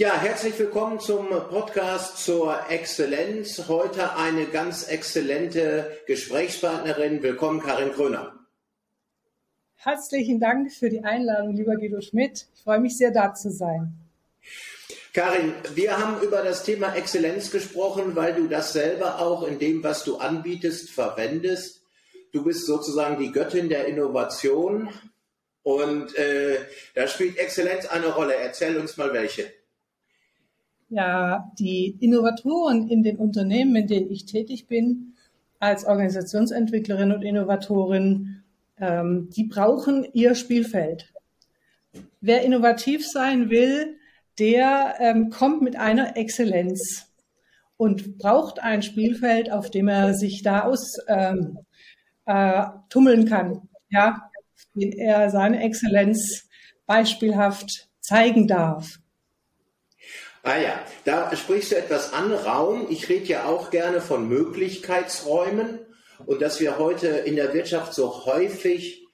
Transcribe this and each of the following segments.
Ja, herzlich willkommen zum Podcast zur Exzellenz. Heute eine ganz exzellente Gesprächspartnerin. Willkommen, Karin Kröner. Herzlichen Dank für die Einladung, lieber Guido Schmidt. Ich freue mich sehr, da zu sein. Karin, wir haben über das Thema Exzellenz gesprochen, weil du das selber auch in dem, was du anbietest, verwendest. Du bist sozusagen die Göttin der Innovation und äh, da spielt Exzellenz eine Rolle. Erzähl uns mal welche ja die Innovatoren in den Unternehmen, in denen ich tätig bin, als Organisationsentwicklerin und Innovatorin, ähm, die brauchen ihr Spielfeld. Wer innovativ sein will, der ähm, kommt mit einer Exzellenz und braucht ein Spielfeld, auf dem er sich da aus ähm, äh, tummeln kann, ja, in er seine Exzellenz beispielhaft zeigen darf. Ah ja, da sprichst du etwas an, Raum. Ich rede ja auch gerne von Möglichkeitsräumen und dass wir heute in der Wirtschaft so häufig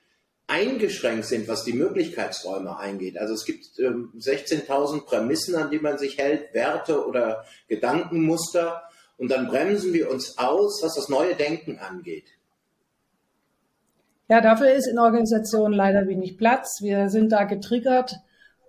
eingeschränkt sind, was die Möglichkeitsräume eingeht. Also es gibt ähm, 16.000 Prämissen, an die man sich hält, Werte oder Gedankenmuster und dann bremsen wir uns aus, was das neue Denken angeht. Ja, dafür ist in Organisationen leider wenig Platz. Wir sind da getriggert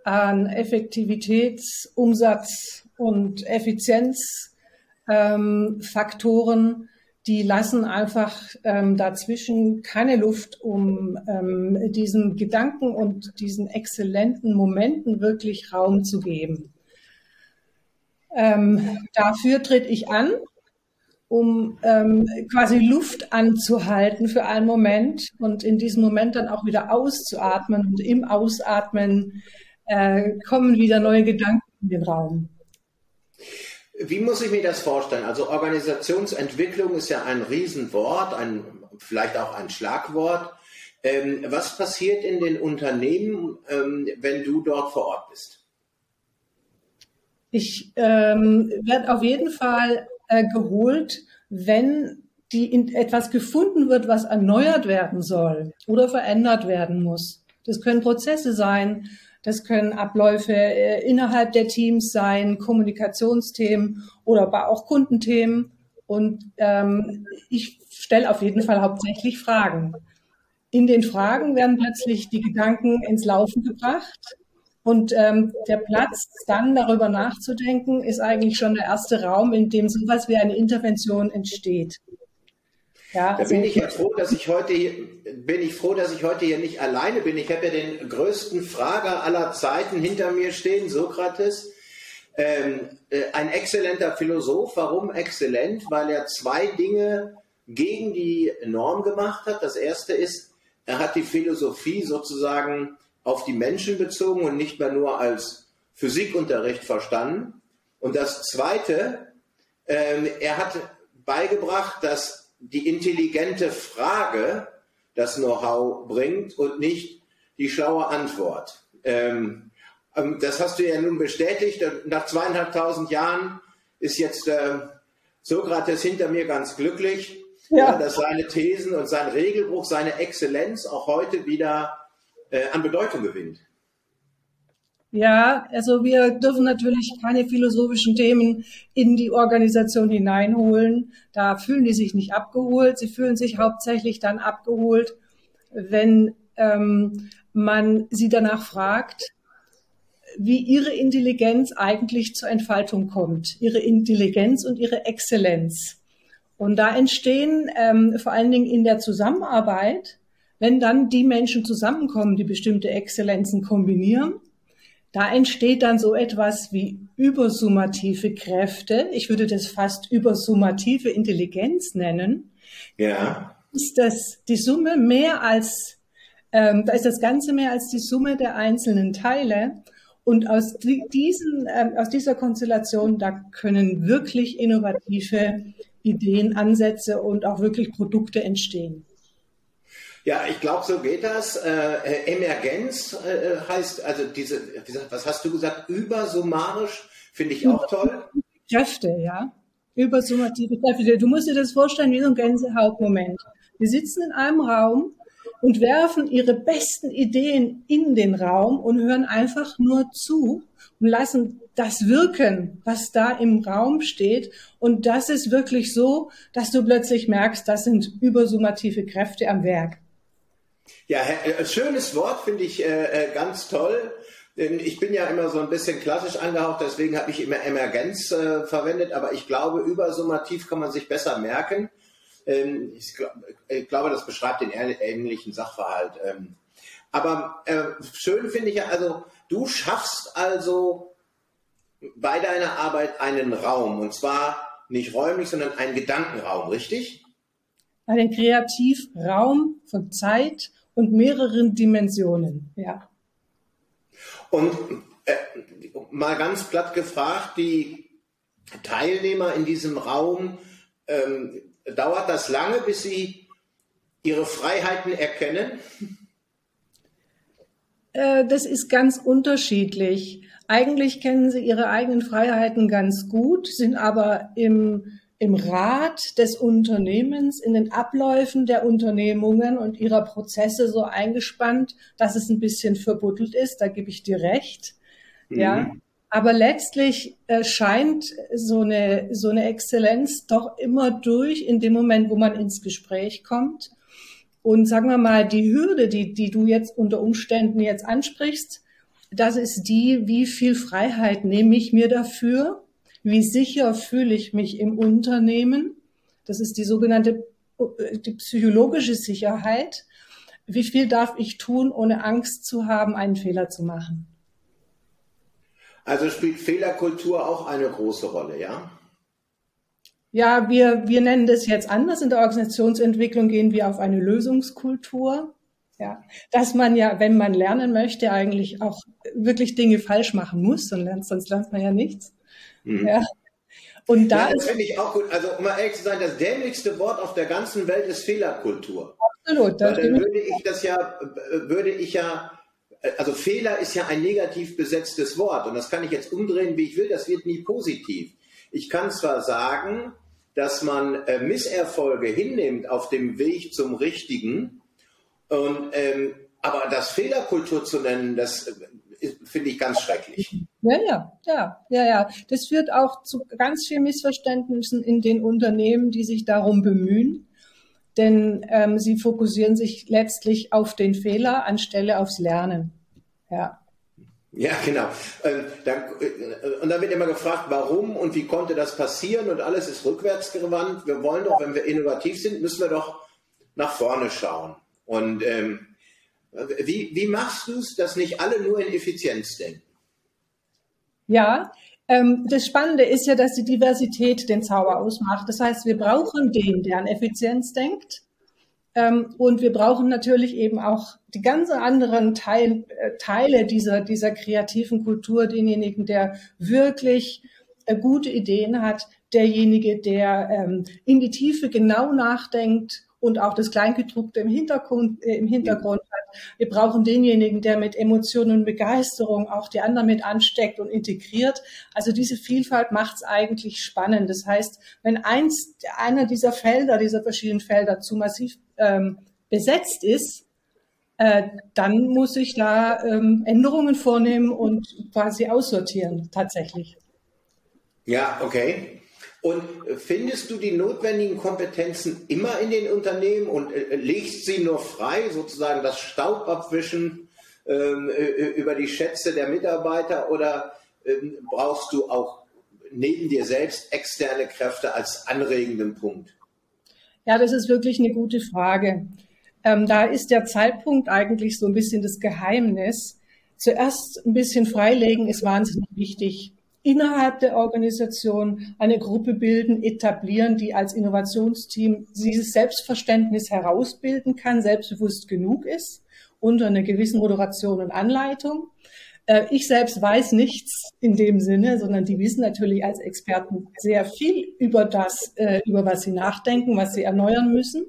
an Effektivitäts-, Umsatz- und Effizienzfaktoren, ähm, die lassen einfach ähm, dazwischen keine Luft, um ähm, diesen Gedanken und diesen exzellenten Momenten wirklich Raum zu geben. Ähm, dafür trete ich an, um ähm, quasi Luft anzuhalten für einen Moment und in diesem Moment dann auch wieder auszuatmen und im Ausatmen äh, kommen wieder neue Gedanken in den Raum. Wie muss ich mir das vorstellen? Also Organisationsentwicklung ist ja ein Riesenwort, ein, vielleicht auch ein Schlagwort. Ähm, was passiert in den Unternehmen, ähm, wenn du dort vor Ort bist? Ich ähm, werde auf jeden Fall äh, geholt, wenn die in etwas gefunden wird, was erneuert werden soll oder verändert werden muss. Das können Prozesse sein, das können Abläufe äh, innerhalb der Teams sein, Kommunikationsthemen oder aber auch Kundenthemen. Und ähm, ich stelle auf jeden Fall hauptsächlich Fragen. In den Fragen werden plötzlich die Gedanken ins Laufen gebracht. Und ähm, der Platz, dann darüber nachzudenken, ist eigentlich schon der erste Raum, in dem sowas wie eine Intervention entsteht. Ja, da bin ich ja froh, dass ich heute hier, bin ich froh, dass ich heute hier nicht alleine bin. Ich habe ja den größten Frager aller Zeiten hinter mir stehen, Sokrates. Ähm, äh, ein exzellenter Philosoph. Warum exzellent? Weil er zwei Dinge gegen die Norm gemacht hat. Das erste ist, er hat die Philosophie sozusagen auf die Menschen bezogen und nicht mehr nur als Physikunterricht verstanden. Und das zweite, ähm, er hat beigebracht, dass die intelligente Frage das Know-how bringt und nicht die schlaue Antwort. Ähm, ähm, das hast du ja nun bestätigt. Nach zweieinhalbtausend Jahren ist jetzt äh, Sokrates hinter mir ganz glücklich, ja. Ja, dass seine Thesen und sein Regelbruch, seine Exzellenz auch heute wieder äh, an Bedeutung gewinnt. Ja, also wir dürfen natürlich keine philosophischen Themen in die Organisation hineinholen. Da fühlen die sich nicht abgeholt. Sie fühlen sich hauptsächlich dann abgeholt, wenn ähm, man sie danach fragt, wie ihre Intelligenz eigentlich zur Entfaltung kommt. Ihre Intelligenz und ihre Exzellenz. Und da entstehen ähm, vor allen Dingen in der Zusammenarbeit, wenn dann die Menschen zusammenkommen, die bestimmte Exzellenzen kombinieren, da entsteht dann so etwas wie übersummative Kräfte. Ich würde das fast übersummative Intelligenz nennen. Ja. Ist das die Summe mehr als, ähm, da ist das Ganze mehr als die Summe der einzelnen Teile. Und aus, diesen, ähm, aus dieser Konstellation, da können wirklich innovative Ideen, Ansätze und auch wirklich Produkte entstehen. Ja, ich glaube, so geht das. Äh, Emergenz äh, heißt, also diese, was hast du gesagt, übersummarisch, finde ich auch toll. Kräfte, ja. Übersummative Kräfte. Du musst dir das vorstellen wie so ein Gänsehautmoment. Wir sitzen in einem Raum und werfen ihre besten Ideen in den Raum und hören einfach nur zu und lassen das wirken, was da im Raum steht. Und das ist wirklich so, dass du plötzlich merkst, das sind übersummative Kräfte am Werk. Ja, äh, schönes Wort finde ich äh, äh, ganz toll. Ich bin ja immer so ein bisschen klassisch angehaucht, deswegen habe ich immer Emergenz äh, verwendet, aber ich glaube, übersummativ kann man sich besser merken. Ähm, ich, glaub, ich, glaube, das beschreibt den ähnlichen Sachverhalt. Ähm, aber äh, schön finde ich ja, also du schaffst also bei deiner Arbeit einen Raum und zwar nicht räumlich, sondern einen Gedankenraum, richtig? Einen Kreativraum von Zeit und mehreren Dimensionen, ja. Und äh, mal ganz platt gefragt, die Teilnehmer in diesem Raum, ähm, dauert das lange, bis sie ihre Freiheiten erkennen? Äh, das ist ganz unterschiedlich. Eigentlich kennen sie ihre eigenen Freiheiten ganz gut, sind aber im, im Rat des Unternehmens, in den Abläufen der Unternehmungen und ihrer Prozesse so eingespannt, dass es ein bisschen verbuddelt ist. Da gebe ich dir recht. Mhm. Ja. Aber letztlich äh, scheint so eine, so eine Exzellenz doch immer durch in dem Moment, wo man ins Gespräch kommt. Und sagen wir mal, die Hürde, die, die du jetzt unter Umständen jetzt ansprichst, das ist die, wie viel Freiheit nehme ich mir dafür? Wie sicher fühle ich mich im Unternehmen? Das ist die sogenannte äh, die psychologische Sicherheit. Wie viel darf ich tun, ohne Angst zu haben, einen Fehler zu machen? Also spielt Fehlerkultur auch eine große Rolle, ja? Ja, wir, wir nennen das jetzt anders. In der Organisationsentwicklung gehen wir auf eine Lösungskultur. Ja, dass man ja, wenn man lernen möchte, eigentlich auch wirklich Dinge falsch machen muss, sonst lernt, sonst lernt man ja nichts. Mhm. Ja. Und da ja, das finde ich auch gut. Also, um mal ehrlich zu sein, das dämlichste Wort auf der ganzen Welt ist Fehlerkultur. Absolut. Dann würde ich das ja, würde ich ja, also Fehler ist ja ein negativ besetztes Wort und das kann ich jetzt umdrehen, wie ich will. Das wird nie positiv. Ich kann zwar sagen, dass man äh, Misserfolge hinnimmt auf dem Weg zum Richtigen, und, ähm, aber das Fehlerkultur zu nennen, das äh, finde ich ganz schrecklich. Ja, ja, ja, ja, ja. Das führt auch zu ganz vielen Missverständnissen in den Unternehmen, die sich darum bemühen. Denn ähm, sie fokussieren sich letztlich auf den Fehler anstelle aufs Lernen. Ja. Ja, genau. Ähm, äh, und dann wird immer gefragt, warum und wie konnte das passieren und alles ist rückwärtsgewandt. Wir wollen doch, wenn wir innovativ sind, müssen wir doch nach vorne schauen. Und ähm, wie, wie machst du es, dass nicht alle nur in Effizienz denken? Ja, ähm, das Spannende ist ja, dass die Diversität den Zauber ausmacht. Das heißt, wir brauchen den, der an Effizienz denkt. Ähm, und wir brauchen natürlich eben auch die ganz anderen Teil, äh, Teile dieser, dieser kreativen Kultur, denjenigen, der wirklich äh, gute Ideen hat, derjenige, der ähm, in die Tiefe genau nachdenkt, und auch das Kleingedruckte im Hintergrund, äh, im Hintergrund hat. Wir brauchen denjenigen, der mit Emotionen und Begeisterung auch die anderen mit ansteckt und integriert. Also diese Vielfalt macht es eigentlich spannend. Das heißt, wenn eins, einer dieser Felder, dieser verschiedenen Felder zu massiv ähm, besetzt ist, äh, dann muss ich da ähm, Änderungen vornehmen und quasi aussortieren, tatsächlich. Ja, okay. Und findest du die notwendigen Kompetenzen immer in den Unternehmen und äh, legst sie nur frei, sozusagen das Staubabwischen ähm, äh, über die Schätze der Mitarbeiter oder ähm, brauchst du auch neben dir selbst externe Kräfte als anregenden Punkt? Ja, das ist wirklich eine gute Frage. Ähm, da ist der Zeitpunkt eigentlich so ein bisschen das Geheimnis. Zuerst ein bisschen freilegen ist wahnsinnig wichtig innerhalb der Organisation eine Gruppe bilden, etablieren, die als Innovationsteam dieses Selbstverständnis herausbilden kann, selbstbewusst genug ist, unter einer gewissen Moderation und Anleitung. Äh, ich selbst weiß nichts in dem Sinne, sondern die wissen natürlich als Experten sehr viel über das, äh, über was sie nachdenken, was sie erneuern müssen.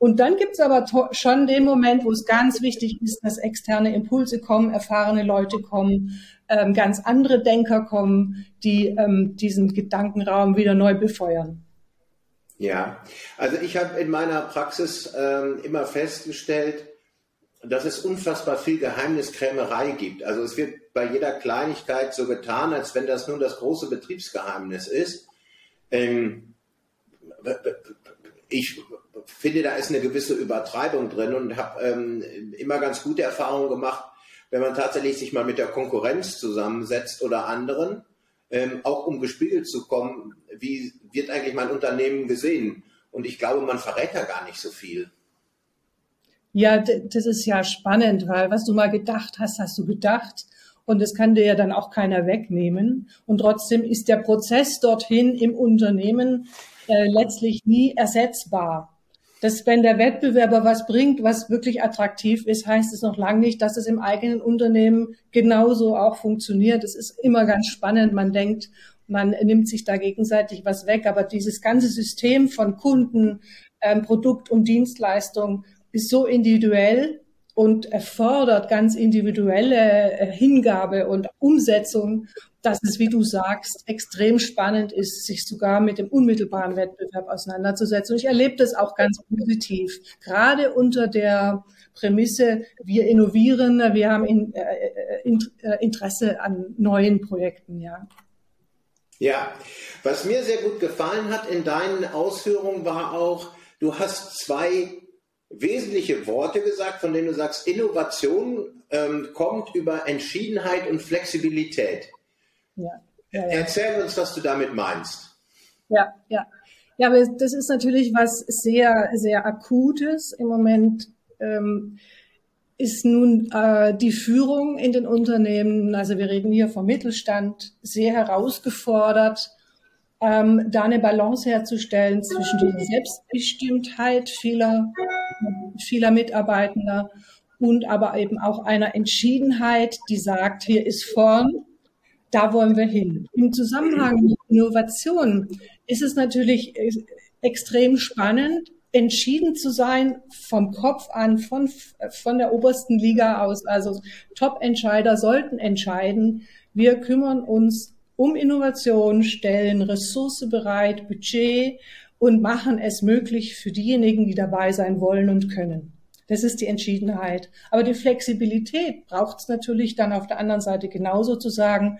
Und dann gibt es aber schon den Moment, wo es ganz wichtig ist, dass externe Impulse kommen, erfahrene Leute kommen, ähm, ganz andere Denker kommen, die ähm, diesen Gedankenraum wieder neu befeuern. Ja, also ich habe in meiner Praxis ähm, immer festgestellt, dass es unfassbar viel Geheimniskrämerei gibt. Also es wird bei jeder Kleinigkeit so getan, als wenn das nur das große Betriebsgeheimnis ist. Ähm, ich finde, da ist eine gewisse Übertreibung drin und habe ähm, immer ganz gute Erfahrungen gemacht, wenn man tatsächlich sich mal mit der Konkurrenz zusammensetzt oder anderen, ähm, auch um gespiegelt zu kommen, wie wird eigentlich mein Unternehmen gesehen? Und ich glaube, man verrät da gar nicht so viel. Ja, das ist ja spannend, weil was du mal gedacht hast, hast du gedacht. Und das kann dir ja dann auch keiner wegnehmen. Und trotzdem ist der Prozess dorthin im Unternehmen äh, letztlich nie ersetzbar. Dass wenn der Wettbewerber was bringt, was wirklich attraktiv ist, heißt es noch lange nicht, dass es im eigenen Unternehmen genauso auch funktioniert. Es ist immer ganz spannend. Man denkt, man nimmt sich da gegenseitig was weg. Aber dieses ganze System von Kunden, ähm, Produkt und Dienstleistung ist so individuell und erfordert ganz individuelle äh, Hingabe und Umsetzung, dass es, wie du sagst, extrem spannend ist, sich sogar mit dem unmittelbaren Wettbewerb auseinanderzusetzen. Und ich erlebe das auch ganz positiv, gerade unter der Prämisse, wir innovieren, wir haben in, äh, äh, äh Interesse an neuen Projekten, ja. Ja, was mir sehr gut gefallen hat in deinen Ausführungen war auch, du hast zwei wesentliche Worte gesagt, von denen du sagst, Innovation ähm, kommt über Entschiedenheit und Flexibilität. Ja, ja, ja. Erzähl uns, was du damit meinst. Ja, ja. Ja, aber das ist natürlich was sehr, sehr Akutes. Im Moment ähm, ist nun äh, die Führung in den Unternehmen, also wir reden hier vom Mittelstand, sehr herausgefordert, ähm, da eine Balance herzustellen zwischen der Selbstbestimmtheit vieler vieler Mitarbeitender und aber eben auch einer Entschiedenheit, die sagt, hier ist vorn, da wollen wir hin. Im Zusammenhang mit Innovation ist es natürlich extrem spannend, entschieden zu sein vom Kopf an, von, von der obersten Liga aus. Also Top-Entscheider sollten entscheiden, wir kümmern uns um Innovation, stellen Ressource bereit, Budget und machen es möglich für diejenigen, die dabei sein wollen und können. Das ist die Entschiedenheit. Aber die Flexibilität braucht es natürlich dann auf der anderen Seite genauso zu sagen,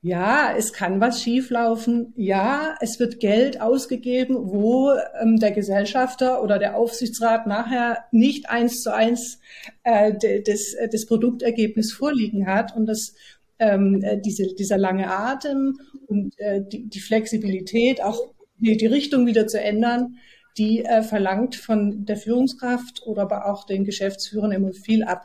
ja, es kann was schieflaufen. Ja, es wird Geld ausgegeben, wo ähm, der Gesellschafter oder der Aufsichtsrat nachher nicht eins zu eins äh, des, des Produktergebnis vorliegen hat und das ähm, äh, diese, dieser lange Atem und äh, die, die Flexibilität auch die, die Richtung wieder zu ändern, die äh, verlangt von der Führungskraft oder aber auch den Geschäftsführern immer viel ab.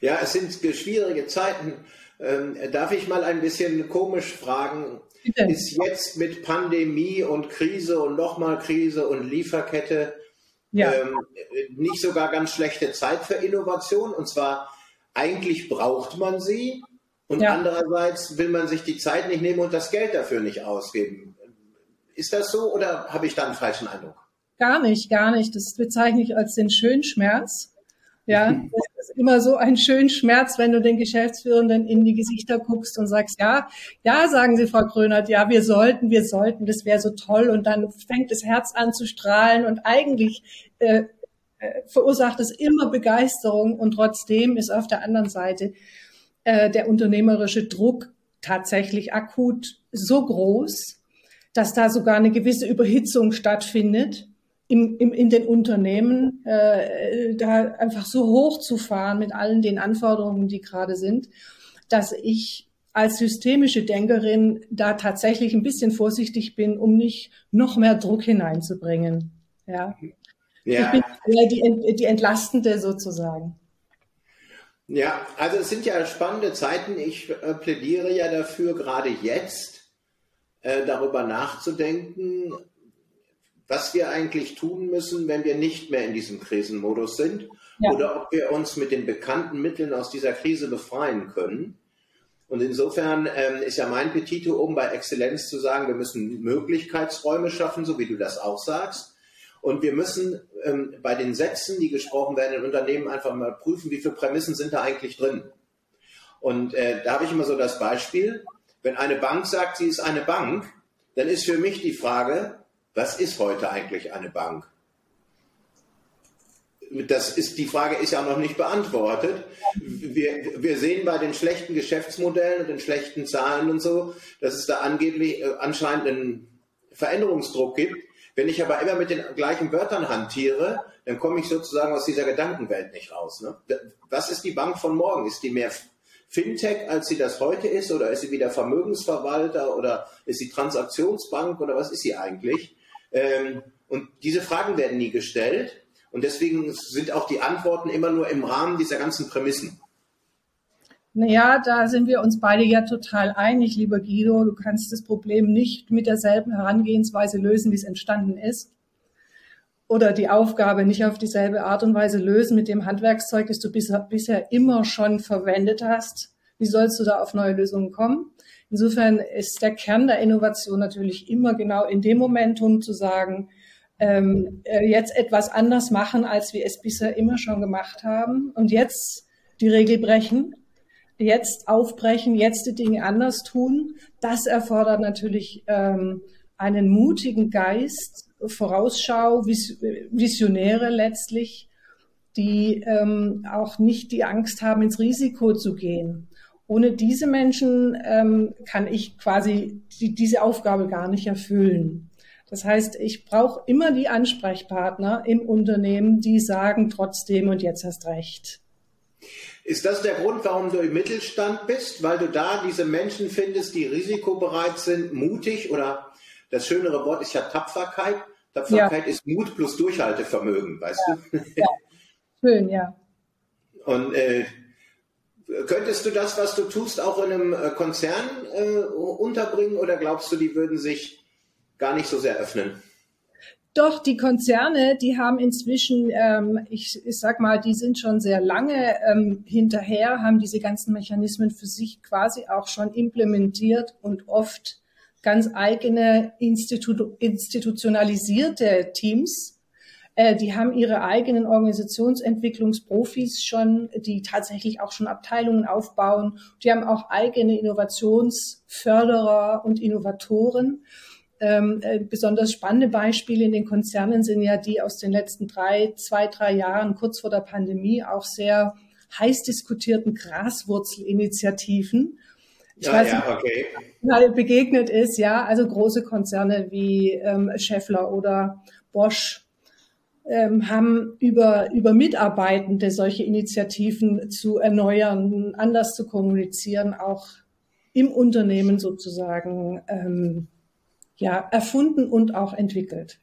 Ja, es sind schwierige Zeiten. Ähm, darf ich mal ein bisschen komisch fragen? Bitte. Ist jetzt mit Pandemie und Krise und nochmal Krise und Lieferkette ja. ähm, nicht sogar ganz schlechte Zeit für Innovation? Und zwar eigentlich braucht man sie und ja. andererseits will man sich die Zeit nicht nehmen und das Geld dafür nicht ausgeben. Ist das so oder habe ich da einen falschen Eindruck? Gar nicht, gar nicht. Das bezeichne ich als den schönen Schmerz. Ja, das ist immer so ein schöner Schmerz, wenn du den Geschäftsführenden in die Gesichter guckst und sagst, ja, ja, sagen Sie, Frau Krönert, ja, wir sollten, wir sollten, das wäre so toll. Und dann fängt das Herz an zu strahlen und eigentlich äh, äh, verursacht es immer Begeisterung und trotzdem ist auf der anderen Seite äh, der unternehmerische Druck tatsächlich akut so groß, dass da sogar eine gewisse Überhitzung stattfindet im, im, in den Unternehmen, äh, da einfach so hoch zu fahren mit allen den Anforderungen, die gerade sind, dass ich als systemische Denkerin da tatsächlich ein bisschen vorsichtig bin, um nicht noch mehr Druck hineinzubringen. Ja. ja. Ich bin die, die Entlastende sozusagen. Ja, also es sind ja spannende Zeiten. Ich äh, plädiere ja dafür, gerade jetzt äh, darüber nachzudenken, was wir eigentlich tun müssen, wenn wir nicht mehr in diesem Krisenmodus sind ja. oder ob wir uns mit den bekannten Mitteln aus dieser Krise befreien können. Und insofern ähm, ist ja mein Petito, um bei Exzellenz zu sagen, wir müssen Möglichkeitsräume schaffen, so wie du das auch sagst. Und wir müssen ähm, bei den Sätzen, die gesprochen werden in Unternehmen, einfach mal prüfen, wie viele Prämissen sind da eigentlich drin. Und äh, da habe ich immer so das Beispiel, wenn eine Bank sagt, sie ist eine Bank, dann ist für mich die Frage, was ist heute eigentlich eine Bank? das ist, die Frage ist ja noch nicht beantwortet. Wir, wir sehen bei den schlechten Geschäftsmodellen und den schlechten Zahlen und so, dass es da angeblich äh, anscheinend einen Veränderungsdruck gibt. Wenn ich aber immer mit den gleichen Wörtern hantiere, dann komme ich sozusagen aus dieser Gedankenwelt nicht raus. Ne? Was ist die Bank von morgen? Ist die mehr Fintech, als sie das heute ist? Oder ist sie wieder Vermögensverwalter? Oder ist sie Transaktionsbank? Oder was ist sie eigentlich? Ähm, und diese Fragen werden nie gestellt. Und deswegen sind auch die Antworten immer nur im Rahmen dieser ganzen Prämissen. Naja, da sind wir uns beide ja total einig, lieber Guido. Du kannst das Problem nicht mit derselben Herangehensweise lösen, wie es entstanden ist. Oder die Aufgabe nicht auf dieselbe Art und Weise lösen mit dem Handwerkszeug, das du bisher, bisher immer schon verwendet hast. Wie sollst du da auf neue Lösungen kommen? Insofern ist der Kern der Innovation natürlich immer genau in dem Momentum zu sagen, ähm, äh, jetzt etwas anders machen, als wir es bisher immer schon gemacht haben und jetzt die Regel brechen, jetzt aufbrechen, jetzt die Dinge anders tun. Das erfordert natürlich ähm, einen mutigen Geist, Vorausschau, Vis Visionäre letztlich, die ähm, auch nicht die Angst haben, ins Risiko zu gehen. Ohne diese Menschen ähm, kann ich quasi die, diese Aufgabe gar nicht erfüllen. Das heißt, ich brauche immer die Ansprechpartner im Unternehmen, die sagen trotzdem und jetzt hast recht. Ist das der Grund, warum du im Mittelstand bist? Weil du da diese Menschen findest, die risikobereit sind, mutig oder das schönere Wort ist ja Tapferkeit. Tapferkeit ja. ist Mut plus Durchhaltevermögen, weißt ja. du? Ja. Schön, ja. Und äh, könntest du das, was du tust, auch in einem äh, Konzern äh, unterbringen oder glaubst du, die würden sich gar nicht so sehr öffnen. Doch, die Konzerne, die haben inzwischen, ähm, ich, ich sag mal, die sind schon sehr lange ähm, hinterher, haben diese ganzen Mechanismen für sich quasi auch schon implementiert und oft ganz eigene Institu institutionalisierte Teams. Äh, die haben ihre eigenen Organisationsentwicklungsprofis schon, die tatsächlich auch schon Abteilungen aufbauen. Die haben auch eigene Innovationsförderer und Innovatoren. Ähm, äh, besonders spannende Beispiele in den Konzernen sind ja die aus den letzten drei, zwei, drei Jahren, kurz vor der Pandemie, auch sehr heiß diskutierten Graswurzelinitiativen. Ich ja, weiß ja, nicht, okay. begegnet ist, ja, also große Konzerne wie ähm, Scheffler oder Bosch ähm, haben über, über Mitarbeitende solche Initiativen zu erneuern, anders zu kommunizieren, auch im Unternehmen sozusagen ähm, ja, erfunden und auch entwickelt.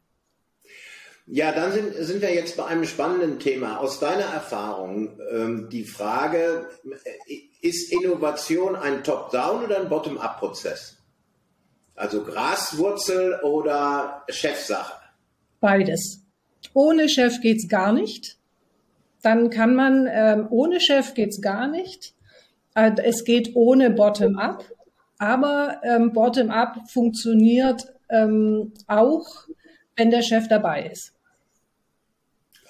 Ja, dann sind, sind wir jetzt bei einem spannenden Thema. Aus deiner Erfahrung ähm, die Frage, ist Innovation ein Top-Down oder ein Bottom-Up-Prozess? Also Graswurzel oder Chefsache? Beides. Ohne Chef geht's gar nicht. Dann kann man, ähm, ohne Chef geht's gar nicht. Äh, es geht ohne Bottom-Up. Aber ähm, Bottom-up funktioniert ähm, auch, wenn der Chef dabei ist.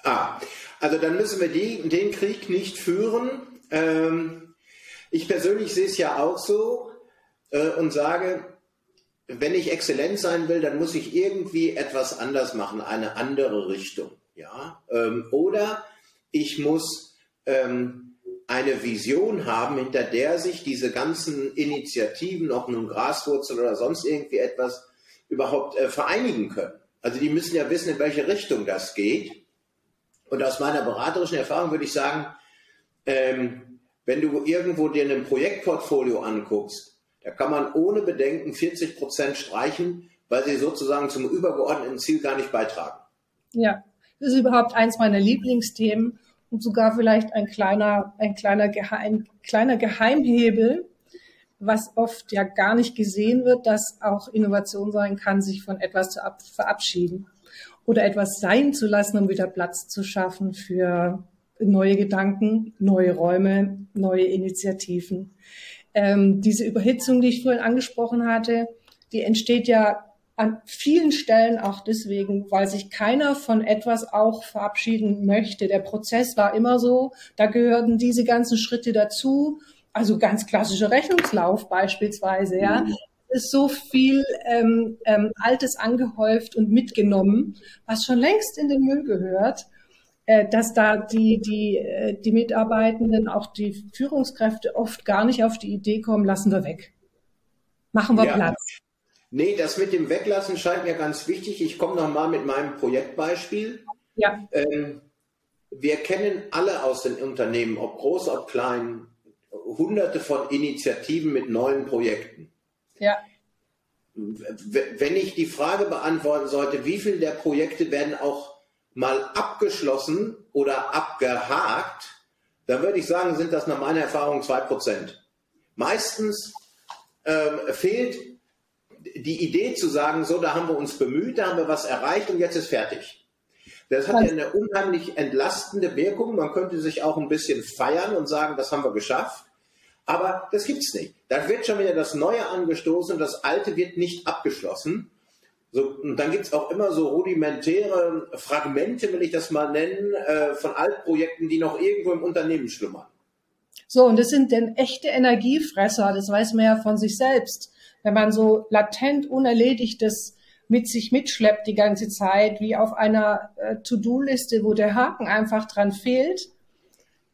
Ah, also dann müssen wir die, den Krieg nicht führen. Ähm, ich persönlich sehe es ja auch so äh, und sage, wenn ich exzellent sein will, dann muss ich irgendwie etwas anders machen, eine andere Richtung. Ja? Ähm, oder ich muss ähm, eine Vision haben, hinter der sich diese ganzen Initiativen, ob nun Graswurzel oder sonst irgendwie etwas, überhaupt äh, vereinigen können. Also die müssen ja wissen, in welche Richtung das geht. Und aus meiner beraterischen Erfahrung würde ich sagen, ähm, wenn du irgendwo dir ein Projektportfolio anguckst, da kann man ohne Bedenken 40 Prozent streichen, weil sie sozusagen zum übergeordneten Ziel gar nicht beitragen. Ja, das ist überhaupt eins meiner Lieblingsthemen und sogar vielleicht ein kleiner, ein kleiner, Geheim, kleiner Geheimhebel, was oft ja gar nicht gesehen wird, dass auch Innovation sein kann, sich von etwas zu verabschieden oder etwas sein zu lassen, um wieder Platz zu schaffen für neue Gedanken, neue Räume, neue Initiativen. Ähm, diese Überhitzung, die ich vorhin angesprochen hatte, die entsteht ja an vielen Stellen auch deswegen, weil sich keiner von etwas auch verabschieden möchte. Der Prozess war immer so, da gehörten diese ganzen Schritte dazu, also ganz klassischer Rechnungslauf beispielsweise, ja. Ist so viel ähm, ähm, Altes angehäuft und mitgenommen, was schon längst in den Müll gehört. äh, dass da die, die, äh, die Mitarbeitenden, auch die Führungskräfte oft gar nicht auf die Idee kommen, lassen wir weg. Machen wir ja. Platz. Nee, das mit dem Weglassen scheint mir ganz wichtig. Ich komme nochmal mit meinem Projektbeispiel. Ja. Ähm, wir kennen alle aus den Unternehmen, ob groß, ob klein, hunderte von Initiativen mit neuen Projekten. Ja. Wenn ich die Frage beantworten sollte, wie viele der Projekte werden auch mal abgeschlossen oder abgehakt, dann würde ich sagen, sind das nach meiner Erfahrung zwei Prozent. Meistens ähm, fehlt die Idee zu sagen, so, da haben wir uns bemüht, da haben wir was erreicht und jetzt ist fertig. Das hat ja eine unheimlich entlastende Wirkung. Man könnte sich auch ein bisschen feiern und sagen, das haben wir geschafft. Aber das gibt's nicht. Da wird schon wieder das Neue angestoßen und das Alte wird nicht abgeschlossen. So, und dann gibt es auch immer so rudimentäre Fragmente, will ich das mal nennen, äh, von Altprojekten, die noch irgendwo im Unternehmen schlummern. So, und das sind denn echte Energiefresser, das weiß man ja von sich selbst. Wenn man so latent Unerledigtes mit sich mitschleppt die ganze Zeit, wie auf einer äh, To-Do-Liste, wo der Haken einfach dran fehlt,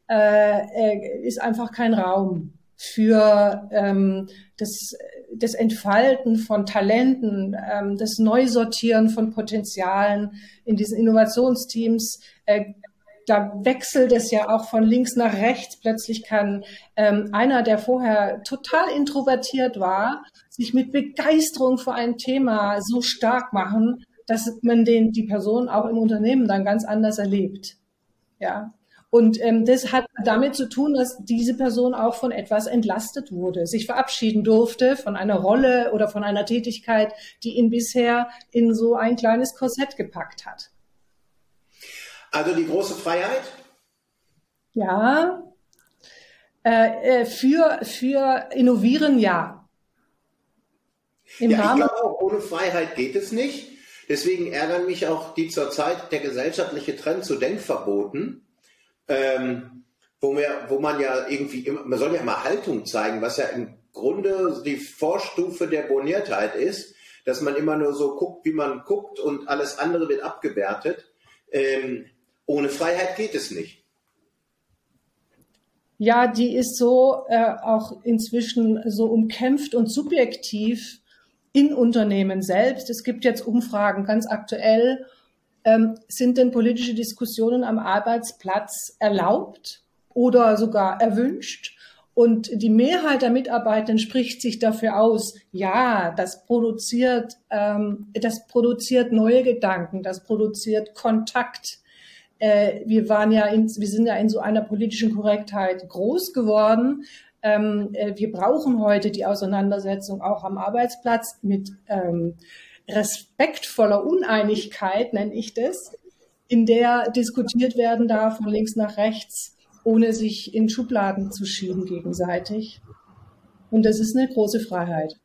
äh, äh ist einfach kein Raum für ähm, das das Entfalten von Talenten, ähm, das Neusortieren von Potenzialen in diesen Innovationsteams. Äh, da wechselt es ja auch von links nach rechts. Plötzlich kann ähm, einer, der vorher total introvertiert war, sich mit Begeisterung für ein Thema so stark machen, dass man den, die Person auch im Unternehmen dann ganz anders erlebt. Ja. Und ähm, das hat damit zu tun, dass diese Person auch von etwas entlastet wurde, sich verabschieden durfte von einer Rolle oder von einer Tätigkeit, die ihn bisher in so ein kleines Korsett gepackt hat. Also die große Freiheit? Ja. Äh, äh für, für Innovieren ja. Im ja, Rahmen ich glaube auch, ohne Freiheit geht es nicht. Deswegen ärgern mich auch die zurzeit der gesellschaftliche Trend zu Denkverboten ähm, wo, wir, wo man ja irgendwie, immer, man soll ja immer Haltung zeigen, was ja im Grunde die Vorstufe der Boniertheit ist, dass man immer nur so guckt, wie man guckt und alles andere wird abgewertet. Ähm, ohne Freiheit geht es nicht. Ja, die ist so äh, auch inzwischen so umkämpft und subjektiv in Unternehmen selbst. Es gibt jetzt Umfragen ganz aktuell, ähm, sind denn politische Diskussionen am Arbeitsplatz erlaubt oder sogar erwünscht? Und die Mehrheit der Mitarbeitenden spricht sich dafür aus, ja, das produziert, ähm, das produziert neue Gedanken, das produziert Kontakt. Äh, wir waren ja in, wir sind ja in so einer politischen Korrektheit groß geworden. Ähm, äh, wir brauchen heute die Auseinandersetzung auch am Arbeitsplatz mit ähm, respektvoller Uneinigkeit, nenne ich das, in der diskutiert werden darf von links nach rechts, ohne sich in Schubladen zu schieben gegenseitig. Und das ist eine große Freiheit.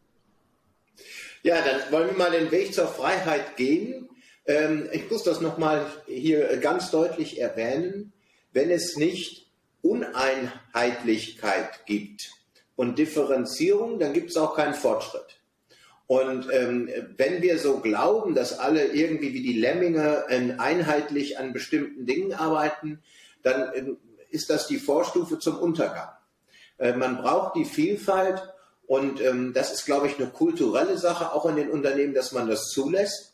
Ja, dann wollen wir mal den Weg zur Freiheit gehen. Ähm, ich muss das nochmal hier ganz deutlich erwähnen. Wenn es nicht Uneinheitlichkeit gibt und Differenzierung, dann gibt es auch keinen Fortschritt. Und ähm, wenn wir so glauben, dass alle irgendwie wie die Lemminge äh, einheitlich an bestimmten Dingen arbeiten, dann äh, ist das die Vorstufe zum Untergang. Äh, man braucht die Vielfalt und ähm, das ist, glaube ich, eine kulturelle Sache, auch in den Unternehmen, dass man das zulässt.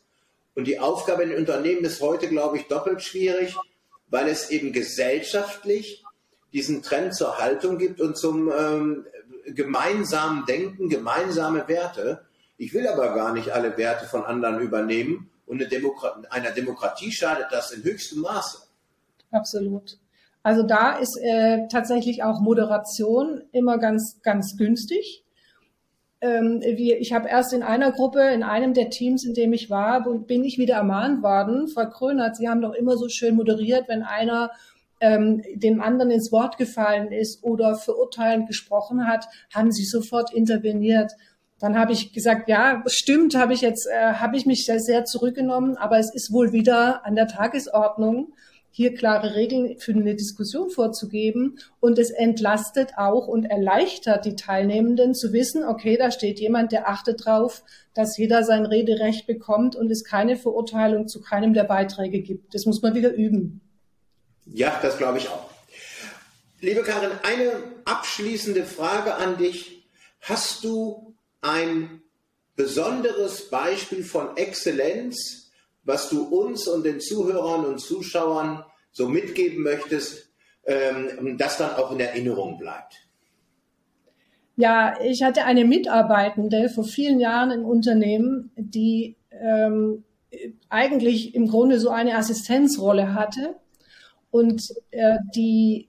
Und die Aufgabe in den Unternehmen ist heute, glaube ich, doppelt schwierig, weil es eben gesellschaftlich diesen Trend zur Haltung gibt und zum ähm, gemeinsamen Denken, gemeinsame Werte. Ich will aber gar nicht alle Werte von anderen übernehmen und eine Demokratie, einer Demokratie schadet das in höchstem Maße. Absolut. Also da ist äh, tatsächlich auch Moderation immer ganz, ganz günstig. Ähm, wir, ich habe erst in einer Gruppe, in einem der Teams, in dem ich war, bin ich wieder ermahnt worden. Frau Krönert, Sie haben doch immer so schön moderiert, wenn einer ähm, dem anderen ins Wort gefallen ist oder verurteilend gesprochen hat, haben Sie sofort interveniert. Dann habe ich gesagt, ja, stimmt, habe ich jetzt, äh, habe ich mich sehr, sehr zurückgenommen, aber es ist wohl wieder an der Tagesordnung, hier klare Regeln für eine Diskussion vorzugeben. Und es entlastet auch und erleichtert die Teilnehmenden zu wissen, okay, da steht jemand, der achtet drauf, dass jeder sein Rederecht bekommt und es keine Verurteilung zu keinem der Beiträge gibt. Das muss man wieder üben. Ja, das glaube ich auch. Liebe Karin, eine abschließende Frage an dich. Hast du ein besonderes Beispiel von Exzellenz, was du uns und den Zuhörern und Zuschauern so mitgeben möchtest, ähm, das dann auch in Erinnerung bleibt? Ja, ich hatte eine Mitarbeitende vor vielen Jahren im Unternehmen, die ähm, eigentlich im Grunde so eine Assistenzrolle hatte und äh, die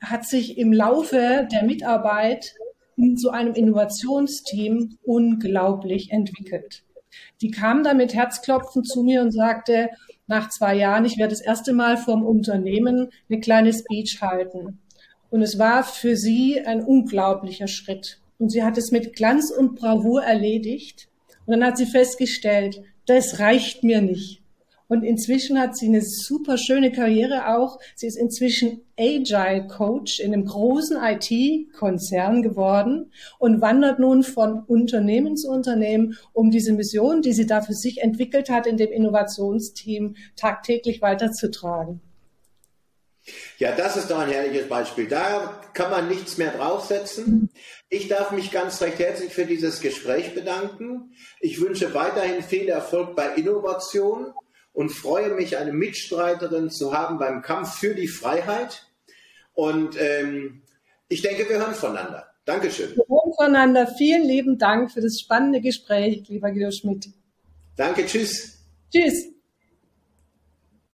hat sich im Laufe der Mitarbeit in so einem Innovationsteam unglaublich entwickelt. Die kam da mit Herzklopfen zu mir und sagte, nach zwei Jahren, ich werde das erste Mal vom Unternehmen eine kleine Speech halten. Und es war für sie ein unglaublicher Schritt. Und sie hat es mit Glanz und Bravour erledigt. Und dann hat sie festgestellt, das reicht mir nicht. Und inzwischen hat sie eine super schöne Karriere auch. Sie ist inzwischen Agile Coach in einem großen IT-Konzern geworden und wandert nun von Unternehmen zu Unternehmen, um diese Mission, die sie da für sich entwickelt hat, in dem Innovationsteam tagtäglich weiterzutragen. Ja, das ist doch ein herrliches Beispiel. Da kann man nichts mehr draufsetzen. Ich darf mich ganz recht herzlich für dieses Gespräch bedanken. Ich wünsche weiterhin viel Erfolg bei Innovation und freue mich, eine Mitstreiterin zu haben beim Kampf für die Freiheit. Und ähm, ich denke, wir hören voneinander. Dankeschön. Wir hören voneinander. Vielen lieben Dank für das spannende Gespräch, lieber Guido Schmidt. Danke, tschüss. Tschüss.